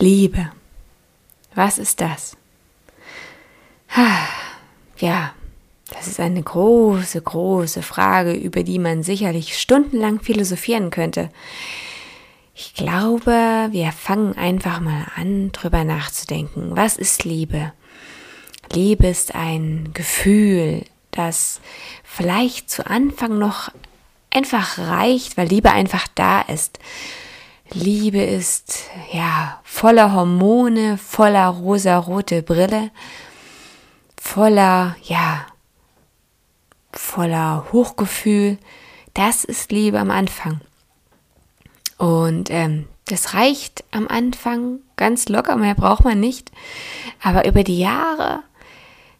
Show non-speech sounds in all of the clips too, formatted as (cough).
Liebe. Was ist das? Ja, das ist eine große, große Frage, über die man sicherlich stundenlang philosophieren könnte. Ich glaube, wir fangen einfach mal an, drüber nachzudenken. Was ist Liebe? Liebe ist ein Gefühl, das vielleicht zu Anfang noch einfach reicht, weil Liebe einfach da ist. Liebe ist ja voller Hormone, voller rosa-rote Brille, voller ja voller Hochgefühl. Das ist Liebe am Anfang. Und ähm, das reicht am Anfang ganz locker, mehr braucht man nicht. Aber über die Jahre,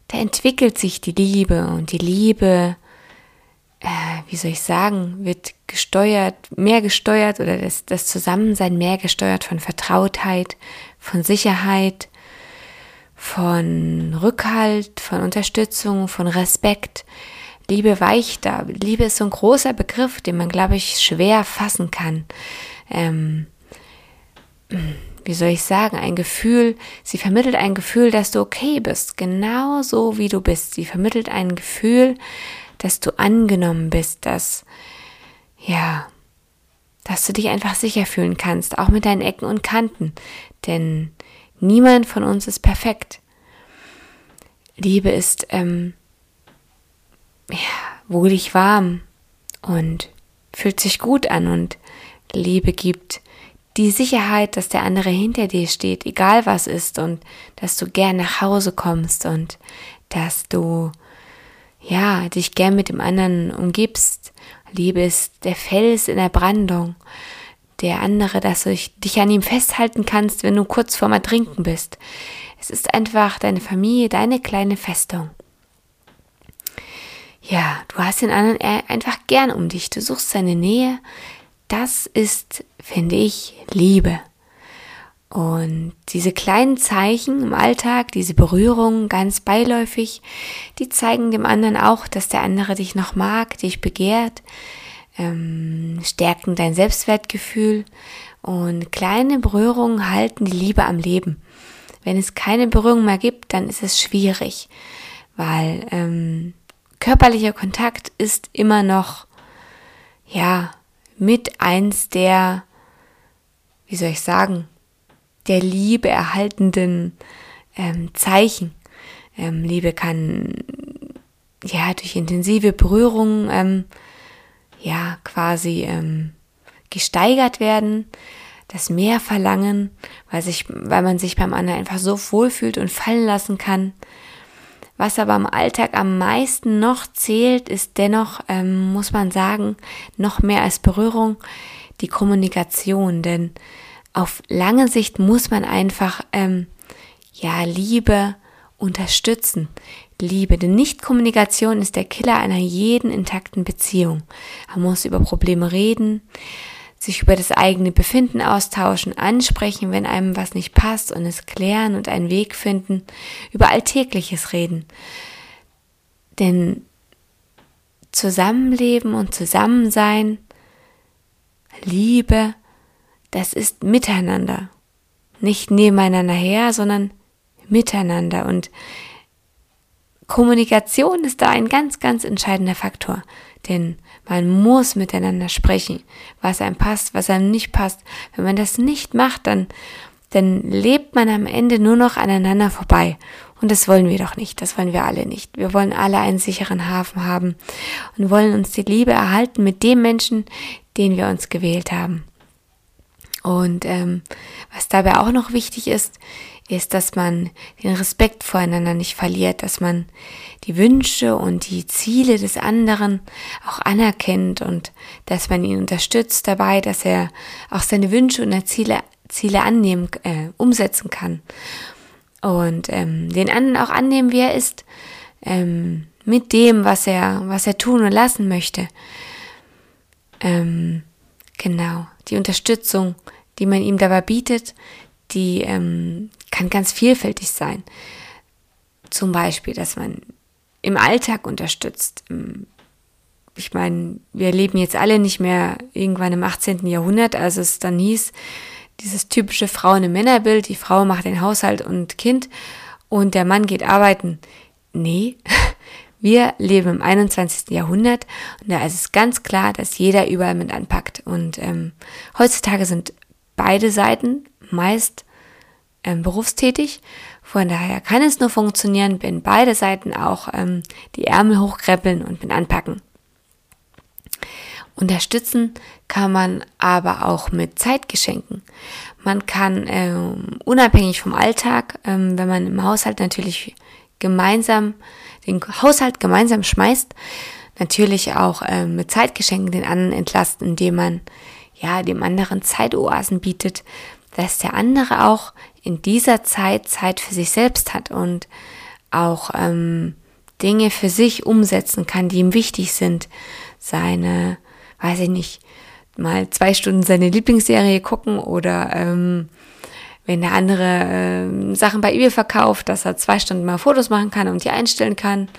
da entwickelt sich die Liebe und die Liebe äh, wie soll ich sagen, wird gesteuert, mehr gesteuert oder das, das Zusammensein mehr gesteuert von Vertrautheit, von Sicherheit, von Rückhalt, von Unterstützung, von Respekt. Liebe weicht da. Liebe ist so ein großer Begriff, den man, glaube ich, schwer fassen kann. Ähm, wie soll ich sagen, ein Gefühl, sie vermittelt ein Gefühl, dass du okay bist, genau so wie du bist. Sie vermittelt ein Gefühl, dass du angenommen bist, dass, ja, dass du dich einfach sicher fühlen kannst, auch mit deinen Ecken und Kanten. Denn niemand von uns ist perfekt. Liebe ist, ähm, ja, wohlig warm und fühlt sich gut an und Liebe gibt die Sicherheit, dass der andere hinter dir steht, egal was ist und dass du gern nach Hause kommst und dass du ja, dich gern mit dem anderen umgibst. Liebe ist der Fels in der Brandung. Der andere, dass du dich an ihm festhalten kannst, wenn du kurz vorm Ertrinken bist. Es ist einfach deine Familie, deine kleine Festung. Ja, du hast den anderen einfach gern um dich. Du suchst seine Nähe. Das ist, finde ich, Liebe. Und diese kleinen Zeichen im Alltag, diese Berührungen ganz beiläufig, die zeigen dem anderen auch, dass der andere dich noch mag, dich begehrt, ähm, stärken dein Selbstwertgefühl und kleine Berührungen halten die Liebe am Leben. Wenn es keine Berührung mehr gibt, dann ist es schwierig, weil ähm, körperlicher Kontakt ist immer noch, ja, mit eins der, wie soll ich sagen, der Liebe erhaltenden ähm, Zeichen. Ähm, Liebe kann ja durch intensive Berührungen ähm, ja quasi ähm, gesteigert werden, das mehr verlangen, weil sich, weil man sich beim anderen einfach so wohlfühlt und fallen lassen kann. Was aber im Alltag am meisten noch zählt, ist dennoch, ähm, muss man sagen, noch mehr als Berührung die Kommunikation, denn auf lange Sicht muss man einfach ähm, ja Liebe unterstützen. Liebe, denn Nichtkommunikation ist der Killer einer jeden intakten Beziehung. Man muss über Probleme reden, sich über das eigene Befinden austauschen, ansprechen, wenn einem was nicht passt und es klären und einen Weg finden, über Alltägliches reden. Denn Zusammenleben und Zusammensein, Liebe, das ist miteinander. Nicht nebeneinander her, sondern miteinander. Und Kommunikation ist da ein ganz, ganz entscheidender Faktor. Denn man muss miteinander sprechen, was einem passt, was einem nicht passt. Wenn man das nicht macht, dann, dann lebt man am Ende nur noch aneinander vorbei. Und das wollen wir doch nicht. Das wollen wir alle nicht. Wir wollen alle einen sicheren Hafen haben und wollen uns die Liebe erhalten mit dem Menschen, den wir uns gewählt haben. Und ähm, Was dabei auch noch wichtig ist, ist, dass man den Respekt voreinander nicht verliert, dass man die Wünsche und die Ziele des anderen auch anerkennt und dass man ihn unterstützt dabei, dass er auch seine Wünsche und Ziele, Ziele annehmen, äh, umsetzen kann. Und ähm, den anderen auch annehmen, wie er ist, ähm, mit dem, was er, was er tun und lassen möchte. Ähm, genau, die Unterstützung, die man ihm dabei bietet, die ähm, kann ganz vielfältig sein. Zum Beispiel, dass man im Alltag unterstützt. Ähm, ich meine, wir leben jetzt alle nicht mehr irgendwann im 18. Jahrhundert, als es dann hieß, dieses typische Frauen- und Männerbild, die Frau macht den Haushalt und Kind und der Mann geht arbeiten. Nee, (laughs) wir leben im 21. Jahrhundert und da ist es ganz klar, dass jeder überall mit anpackt. Und ähm, heutzutage sind beide Seiten meist ähm, berufstätig. Von daher kann es nur funktionieren, wenn beide Seiten auch ähm, die Ärmel hochkreppeln und mit anpacken. Unterstützen kann man aber auch mit Zeitgeschenken. Man kann ähm, unabhängig vom Alltag, ähm, wenn man im Haushalt natürlich gemeinsam den Haushalt gemeinsam schmeißt, natürlich auch ähm, mit Zeitgeschenken den anderen entlasten, indem man ja dem anderen Zeitoasen bietet, dass der andere auch in dieser Zeit Zeit für sich selbst hat und auch ähm, Dinge für sich umsetzen kann, die ihm wichtig sind. Seine, weiß ich nicht, mal zwei Stunden seine Lieblingsserie gucken oder ähm, wenn der andere äh, Sachen bei eBay verkauft, dass er zwei Stunden mal Fotos machen kann und die einstellen kann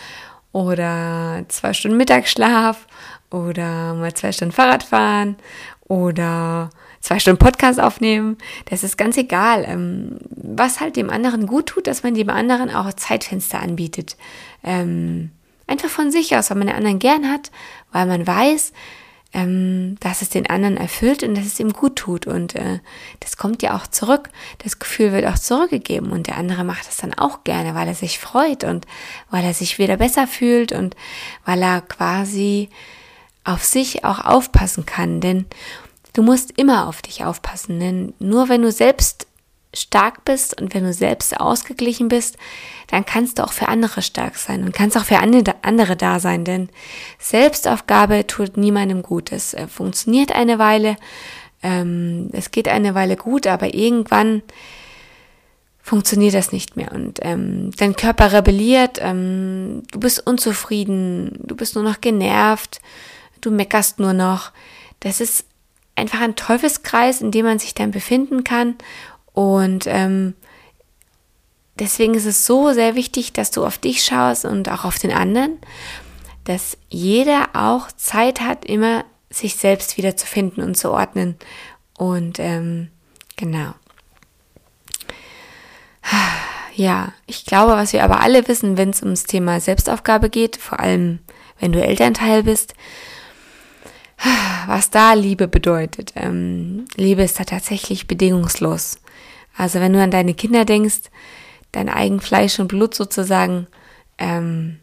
oder zwei Stunden Mittagsschlaf oder mal zwei Stunden Fahrrad fahren oder zwei Stunden Podcast aufnehmen. Das ist ganz egal. Ähm, was halt dem anderen gut tut, dass man dem anderen auch Zeitfenster anbietet. Ähm, einfach von sich aus, weil man den anderen gern hat, weil man weiß, ähm, dass es den anderen erfüllt und dass es ihm gut tut. Und äh, das kommt ja auch zurück. Das Gefühl wird auch zurückgegeben und der andere macht es dann auch gerne, weil er sich freut und weil er sich wieder besser fühlt und weil er quasi auf sich auch aufpassen kann. Denn du musst immer auf dich aufpassen, denn nur wenn du selbst stark bist und wenn du selbst ausgeglichen bist, dann kannst du auch für andere stark sein und kannst auch für andere da sein, denn Selbstaufgabe tut niemandem gut. Es äh, funktioniert eine Weile, ähm, es geht eine Weile gut, aber irgendwann funktioniert das nicht mehr und ähm, dein Körper rebelliert, ähm, du bist unzufrieden, du bist nur noch genervt, du meckerst nur noch. Das ist einfach ein Teufelskreis, in dem man sich dann befinden kann und ähm, deswegen ist es so sehr wichtig, dass du auf dich schaust und auch auf den anderen, dass jeder auch Zeit hat, immer sich selbst wieder zu finden und zu ordnen. Und ähm, genau. Ja, ich glaube, was wir aber alle wissen, wenn es ums Thema Selbstaufgabe geht, vor allem wenn du Elternteil bist, was da Liebe bedeutet. Ähm, Liebe ist da tatsächlich bedingungslos. Also wenn du an deine Kinder denkst, dein eigen Fleisch und Blut sozusagen, ähm,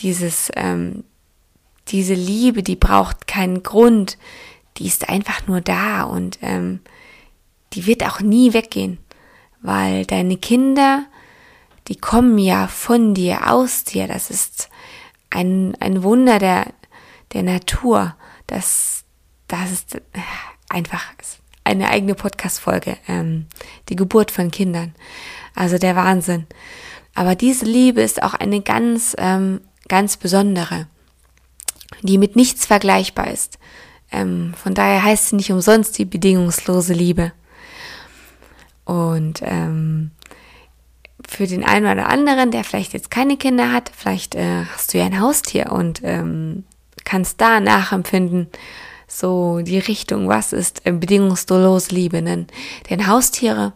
dieses, ähm, diese Liebe, die braucht keinen Grund, die ist einfach nur da und ähm, die wird auch nie weggehen, weil deine Kinder, die kommen ja von dir, aus dir, das ist ein, ein Wunder der, der Natur, das, das ist einfach eine eigene Podcast-Folge, ähm, die Geburt von Kindern. Also der Wahnsinn. Aber diese Liebe ist auch eine ganz, ähm, ganz besondere, die mit nichts vergleichbar ist. Ähm, von daher heißt sie nicht umsonst die bedingungslose Liebe. Und ähm, für den einen oder anderen, der vielleicht jetzt keine Kinder hat, vielleicht äh, hast du ja ein Haustier und ähm, kannst da nachempfinden, so die Richtung, was ist äh, bedingungslos Liebe. Denn, denn Haustiere,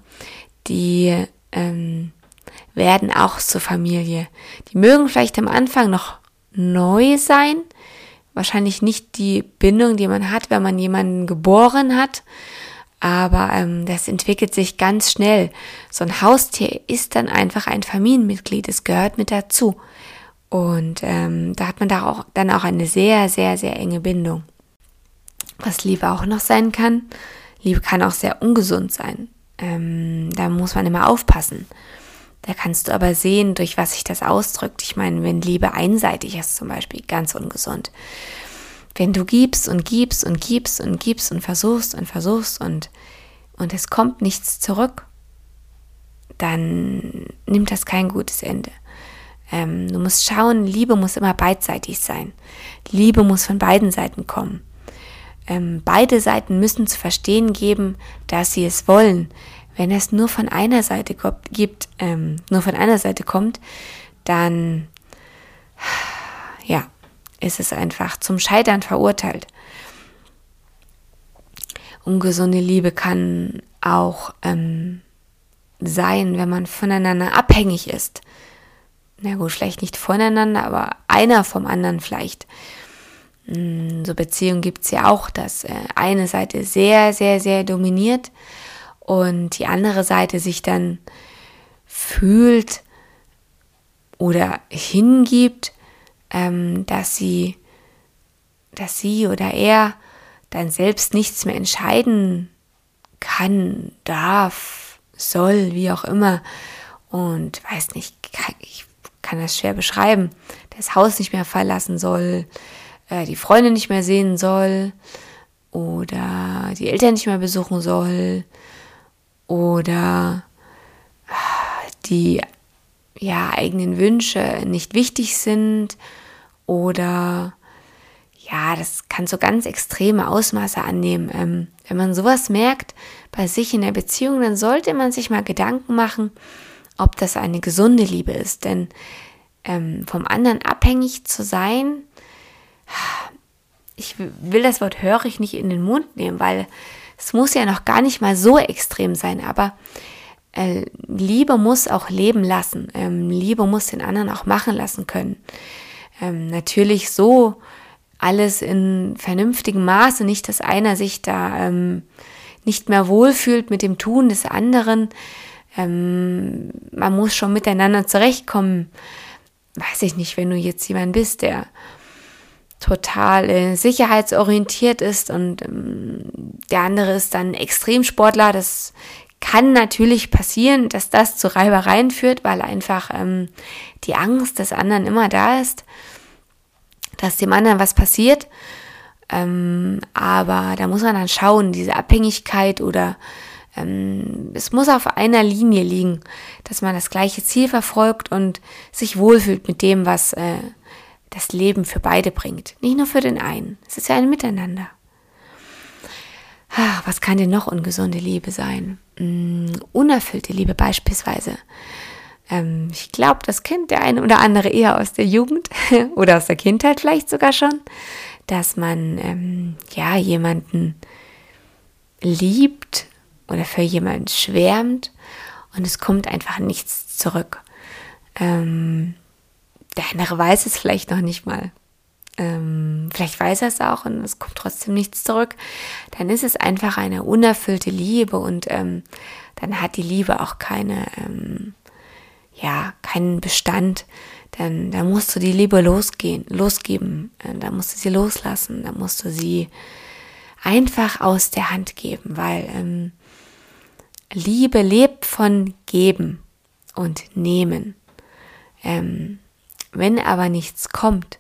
die ähm, werden auch zur Familie. Die mögen vielleicht am Anfang noch neu sein, wahrscheinlich nicht die Bindung, die man hat, wenn man jemanden geboren hat, aber ähm, das entwickelt sich ganz schnell. So ein Haustier ist dann einfach ein Familienmitglied, es gehört mit dazu. Und ähm, da hat man da auch, dann auch eine sehr, sehr, sehr enge Bindung. Was Liebe auch noch sein kann, Liebe kann auch sehr ungesund sein. ähm, da muss man immer aufpassen. Da kannst du aber sehen, durch was sich das ausdrückt. Ich meine, wenn Liebe einseitig ist zum Beispiel, ganz ungesund. Wenn du gibst und gibst und gibst und gibst und versuchst und versuchst und, und es kommt nichts zurück, dann nimmt das kein gutes Ende. Ähm, du musst schauen, Liebe muss immer beidseitig sein. Liebe muss von beiden Seiten kommen. Ähm, beide Seiten müssen zu verstehen geben, dass sie es wollen. Wenn es nur von einer Seite gibt, ähm, nur von einer Seite kommt, dann ja, ist es einfach zum Scheitern verurteilt. Ungesunde Liebe kann auch ähm, sein, wenn man voneinander abhängig ist. Na gut, vielleicht nicht voneinander, aber einer vom anderen vielleicht. Hm, so Beziehungen gibt es ja auch, dass äh, eine Seite sehr, sehr, sehr dominiert und die andere Seite sich dann fühlt oder hingibt, ähm, dass sie, dass sie oder er dann selbst nichts mehr entscheiden kann, darf, soll, wie auch immer. Und weiß nicht, ich kann das schwer beschreiben, das Haus nicht mehr verlassen soll, äh, die Freunde nicht mehr sehen soll oder die Eltern nicht mehr besuchen soll oder die ja, eigenen Wünsche nicht wichtig sind oder ja, das kann so ganz extreme Ausmaße annehmen. Ähm, wenn man sowas merkt bei sich in der Beziehung, dann sollte man sich mal Gedanken machen, ob das eine gesunde Liebe ist. Denn ähm, vom anderen abhängig zu sein, ich will das Wort hörig nicht in den Mund nehmen, weil es muss ja noch gar nicht mal so extrem sein, aber äh, Liebe muss auch leben lassen. Ähm, Liebe muss den anderen auch machen lassen können. Ähm, natürlich so, alles in vernünftigem Maße, nicht, dass einer sich da ähm, nicht mehr wohlfühlt mit dem Tun des anderen. Ähm, man muss schon miteinander zurechtkommen. Weiß ich nicht, wenn du jetzt jemand bist, der total äh, sicherheitsorientiert ist und ähm, der andere ist dann Extremsportler, das kann natürlich passieren, dass das zu Reibereien führt, weil einfach ähm, die Angst des anderen immer da ist dass dem anderen was passiert. Ähm, aber da muss man dann schauen, diese Abhängigkeit oder ähm, es muss auf einer Linie liegen, dass man das gleiche Ziel verfolgt und sich wohlfühlt mit dem, was äh, das Leben für beide bringt. Nicht nur für den einen. Es ist ja ein Miteinander. Ach, was kann denn noch ungesunde Liebe sein? Hm, unerfüllte Liebe beispielsweise. Ähm, ich glaube, das kennt der eine oder andere eher aus der Jugend (laughs) oder aus der Kindheit vielleicht sogar schon, dass man ähm, ja jemanden liebt oder für jemanden schwärmt und es kommt einfach nichts zurück. Ähm, der andere weiß es vielleicht noch nicht mal. Ähm, vielleicht weiß er es auch und es kommt trotzdem nichts zurück. Dann ist es einfach eine unerfüllte Liebe und ähm, dann hat die Liebe auch keine ähm, ja, keinen Bestand, dann, dann musst du die Liebe losgehen, losgeben, äh, dann musst du sie loslassen, dann musst du sie einfach aus der Hand geben, weil ähm, Liebe lebt von Geben und Nehmen. Ähm, wenn aber nichts kommt,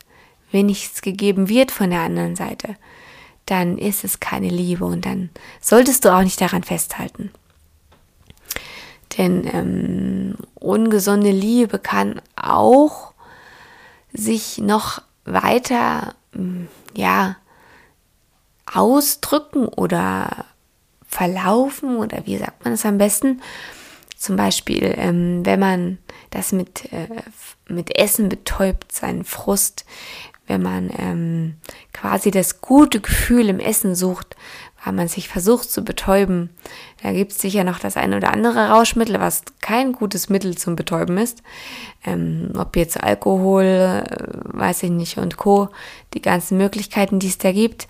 wenn nichts gegeben wird von der anderen Seite, dann ist es keine Liebe und dann solltest du auch nicht daran festhalten. Denn ähm, ungesunde Liebe kann auch sich noch weiter, hm, ja, ausdrücken oder verlaufen oder wie sagt man es am besten? Zum Beispiel, ähm, wenn man das mit, äh, mit Essen betäubt, seinen Frust, wenn man ähm, quasi das gute Gefühl im Essen sucht, weil man sich versucht zu betäuben. Da gibt es sicher noch das eine oder andere Rauschmittel, was kein gutes Mittel zum Betäuben ist. Ähm, ob jetzt Alkohol, äh, weiß ich nicht, und Co., die ganzen Möglichkeiten, die es da gibt.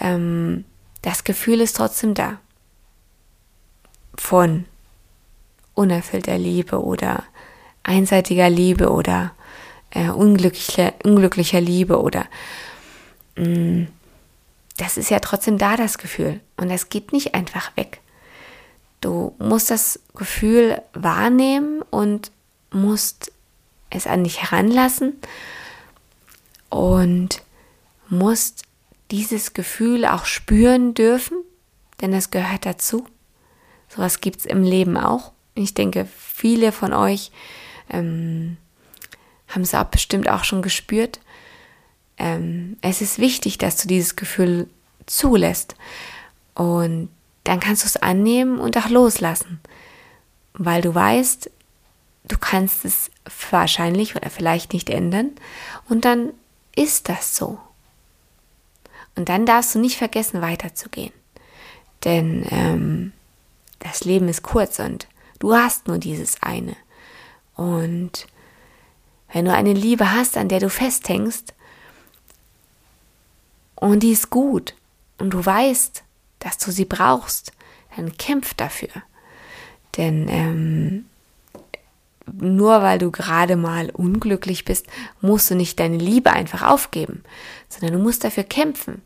Ähm, das Gefühl ist trotzdem da. Von unerfüllter Liebe oder einseitiger Liebe oder äh, unglücklicher, unglücklicher Liebe oder mh, mm, das ist ja trotzdem da, das Gefühl. Und das geht nicht einfach weg. Du musst das Gefühl wahrnehmen und musst es an dich heranlassen und musst dieses Gefühl auch spüren dürfen, denn es gehört dazu. Sowas gibt es im Leben auch. Ich denke, viele von euch ähm, haben es auch bestimmt auch schon gespürt. Ähm, es ist wichtig, dass du dieses Gefühl zulässt. Und dann kannst du es annehmen und auch loslassen. Weil du weißt, du kannst es wahrscheinlich oder vielleicht nicht ändern. Und dann ist das so. Und dann darfst du nicht vergessen, weiterzugehen. Denn ähm, das Leben ist kurz und du hast nur dieses eine. Und wenn du eine Liebe hast, an der du festhängst, und die ist gut, und du weißt, dass du sie brauchst, dann kämpf dafür. Denn ähm, nur weil du gerade mal unglücklich bist, musst du nicht deine Liebe einfach aufgeben, sondern du musst dafür kämpfen.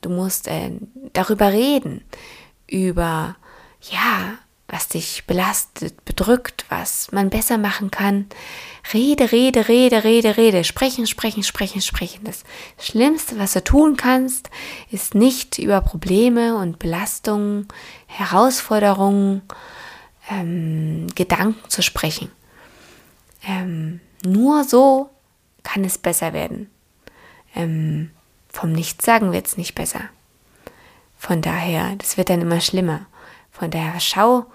Du musst äh, darüber reden, über, ja, was dich belastet, bedrückt, was man besser machen kann. Rede, rede, rede, rede, rede. Sprechen, sprechen, sprechen, sprechen. Das Schlimmste, was du tun kannst, ist nicht über Probleme und Belastungen, Herausforderungen, ähm, Gedanken zu sprechen. Ähm, nur so kann es besser werden. Ähm, vom Nichtsagen wird es nicht besser. Von daher, das wird dann immer schlimmer. Von daher schau,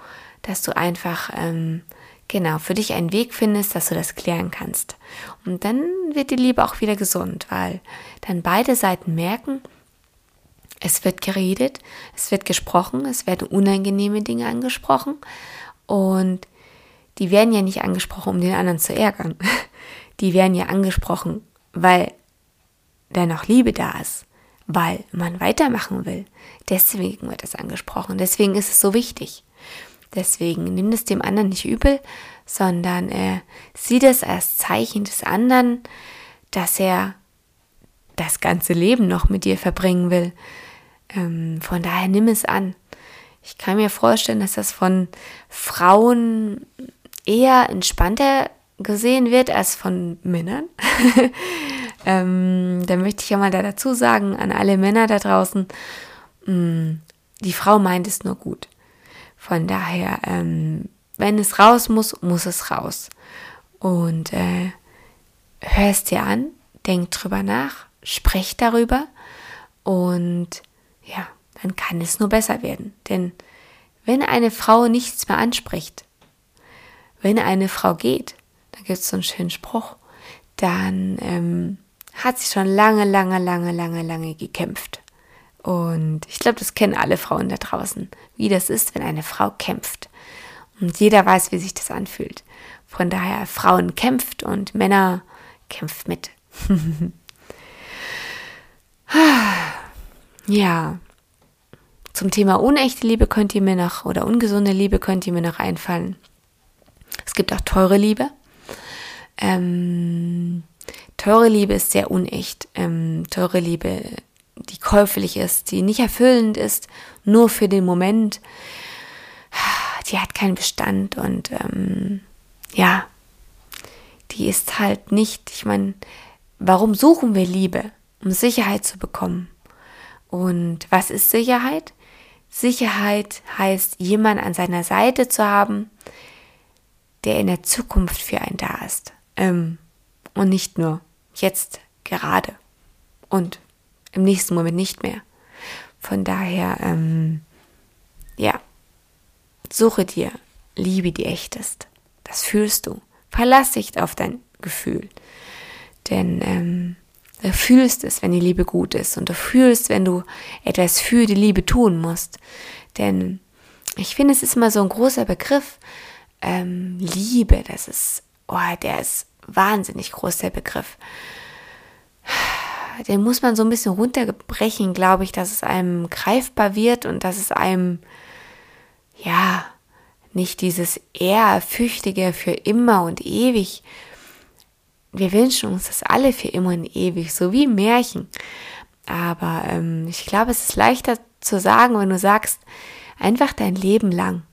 dass du einfach ähm, genau für dich einen Weg findest, dass du das klären kannst. Und dann wird die Liebe auch wieder gesund, weil dann beide Seiten merken, es wird geredet, es wird gesprochen, es werden unangenehme Dinge angesprochen und die werden ja nicht angesprochen, um den anderen zu ärgern. (laughs) Die werden ja angesprochen, weil da noch Liebe da ist, weil man weitermachen will. Deswegen wird es angesprochen. Deswegen ist es so wichtig. Deswegen nimm es dem anderen nicht übel, sondern äh, sieh das als Zeichen des anderen, dass er das ganze Leben noch mit dir verbringen will. Ähm, von daher nimm es an. Ich kann mir vorstellen, dass das von Frauen eher entspannter gesehen wird als von Männern. (laughs) ähm, da möchte ich ja mal da dazu sagen, an alle Männer da draußen, mh, mm, die Frau meint es nur gut. Von daher, ähm, wenn es raus muss, muss es raus. Und äh, hör es dir an, denk drüber nach, sprech darüber und ja, dann kann es nur besser werden. Denn wenn eine Frau nichts mehr anspricht, wenn eine Frau geht, da gibt es so einen schönen Spruch, dann ähm, hat sie schon lange, lange, lange, lange, lange gekämpft. Und ich glaube, das kennen alle Frauen da draußen, wie das ist, wenn eine Frau kämpft. Und jeder weiß, wie sich das anfühlt. Von daher, Frauen kämpft und Männer kämpft mit. (laughs) ja. Zum Thema unechte Liebe könnt ihr mir noch, oder ungesunde Liebe könnt ihr mir noch einfallen. Es gibt auch teure Liebe. Ähm, teure Liebe ist sehr unecht. Ähm, teure Liebe, die käuflich ist, die nicht erfüllend ist, nur für den Moment. Die hat keinen Bestand und ähm, ja, die ist halt nicht, ich meine, warum suchen wir Liebe? Um Sicherheit zu bekommen. Und was ist Sicherheit? Sicherheit heißt, jemand an seiner Seite zu haben, der in der Zukunft für einen da ist. Ähm, und nicht nur jetzt gerade und im nächsten Moment nicht mehr. Von daher, ähm, ja, suche dir Liebe, die echt ist. Das fühlst du. Verlass dich auf dein Gefühl. Denn ähm, du fühlst es, wenn die Liebe gut ist. Und du fühlst, wenn du etwas für die Liebe tun musst. Denn ich finde, es ist immer so ein großer Begriff, ähm, Liebe, das ist, oh, der ist wahnsinnig groß, der Begriff. Den muss man so ein bisschen runterbrechen, glaube ich, dass es einem greifbar wird und dass es einem, ja, nicht dieses ehrfürchtige für immer und ewig. Wir wünschen uns das alle für immer und ewig, so wie Märchen. Aber ähm, ich glaube, es ist leichter zu sagen, wenn du sagst, einfach dein Leben lang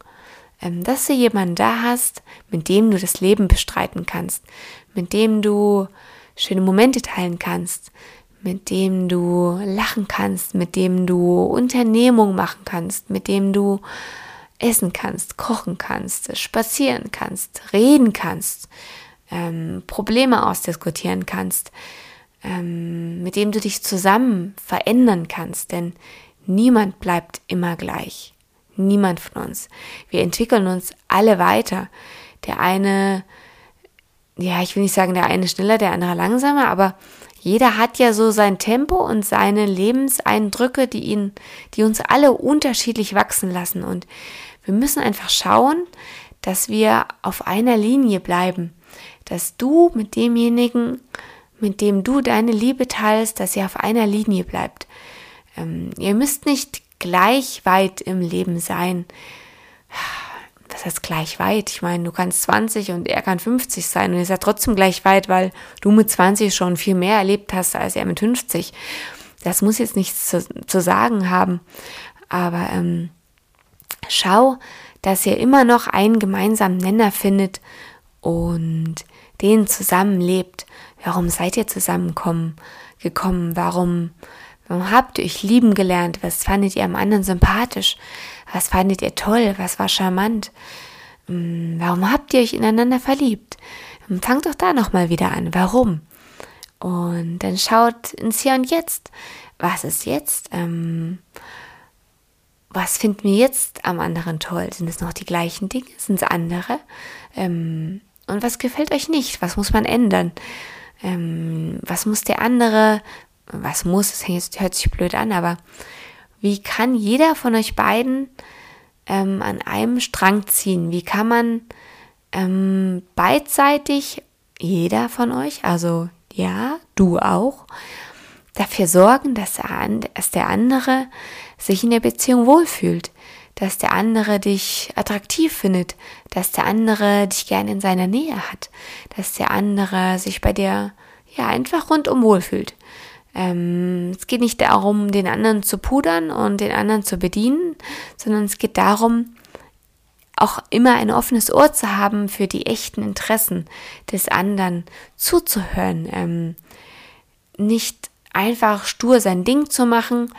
ähm, dass du jemanden da hast, mit dem du das Leben bestreiten kannst, mit dem du schöne Momente teilen kannst, mit dem du lachen kannst, mit dem du Unternehmung machen kannst, mit dem du essen kannst, kochen kannst, spazieren kannst, reden kannst, ähm, Probleme ausdiskutieren kannst, ähm, mit dem du dich zusammen verändern kannst, denn niemand bleibt immer gleich. Niemand von uns. Wir entwickeln uns alle weiter. Der eine, ja, ich will nicht sagen, der eine schneller, der andere langsamer, aber jeder hat ja so sein Tempo und seine Lebenseindrücke, die ihn, die uns alle unterschiedlich wachsen lassen. Und wir müssen einfach schauen, dass wir auf einer Linie bleiben, dass du mit demjenigen, mit dem du deine Liebe teilst, dass ihr auf einer Linie bleibt. Ähm, ihr müsst nicht gleich weit im Leben sein. Was heißt gleich weit? Ich meine, du kannst 20 und er kann 50 sein und ihr seid trotzdem gleich weit, weil du mit 20 schon viel mehr erlebt hast als er mit 50. Das muss jetzt nichts zu, zu sagen haben, aber ähm, schau, dass ihr immer noch einen gemeinsamen Nenner findet und den zusammenlebt. Warum seid ihr zusammengekommen? Gekommen? Warum Warum habt ihr euch lieben gelernt? Was fandet ihr am anderen sympathisch? Was fandet ihr toll? Was war charmant? Hm, warum habt ihr euch ineinander verliebt? Hm, fangt doch da nochmal wieder an. Warum? Und dann schaut ins Hier und Jetzt. Was ist jetzt? Ähm, was finden wir jetzt am anderen toll? Sind es noch die gleichen Dinge? Sind es andere? Ähm, und was gefällt euch nicht? Was muss man ändern? Ähm, was muss der andere was muss, es hört sich blöd an, aber wie kann jeder von euch beiden ähm, an einem Strang ziehen? Wie kann man ähm, beidseitig, jeder von euch, also ja, du auch, dafür sorgen, dass der, dass der andere sich in der Beziehung wohlfühlt, dass der andere dich attraktiv findet, dass der andere dich gerne in seiner Nähe hat, dass der andere sich bei dir ja einfach rundum wohlfühlt. Ähm, es geht nicht darum, den anderen zu pudern und den anderen zu bedienen, sondern es geht darum, auch immer ein offenes Ohr zu haben für die echten Interessen des anderen zuzuhören. Ähm, nicht einfach stur sein Ding zu machen.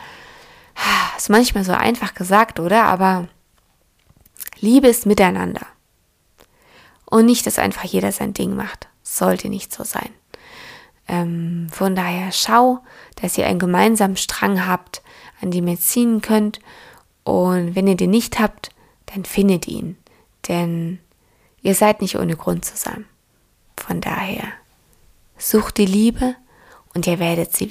Ist manchmal so einfach gesagt, oder? Aber Liebe ist miteinander. Und nicht, dass einfach jeder sein Ding macht. Sollte nicht so sein. Ähm, von daher schau, dass ihr einen gemeinsamen Strang habt, an dem ihr ziehen könnt. Und wenn ihr den nicht habt, dann findet ihn. Denn ihr seid nicht ohne Grund zusammen. Von daher sucht die Liebe und ihr werdet sie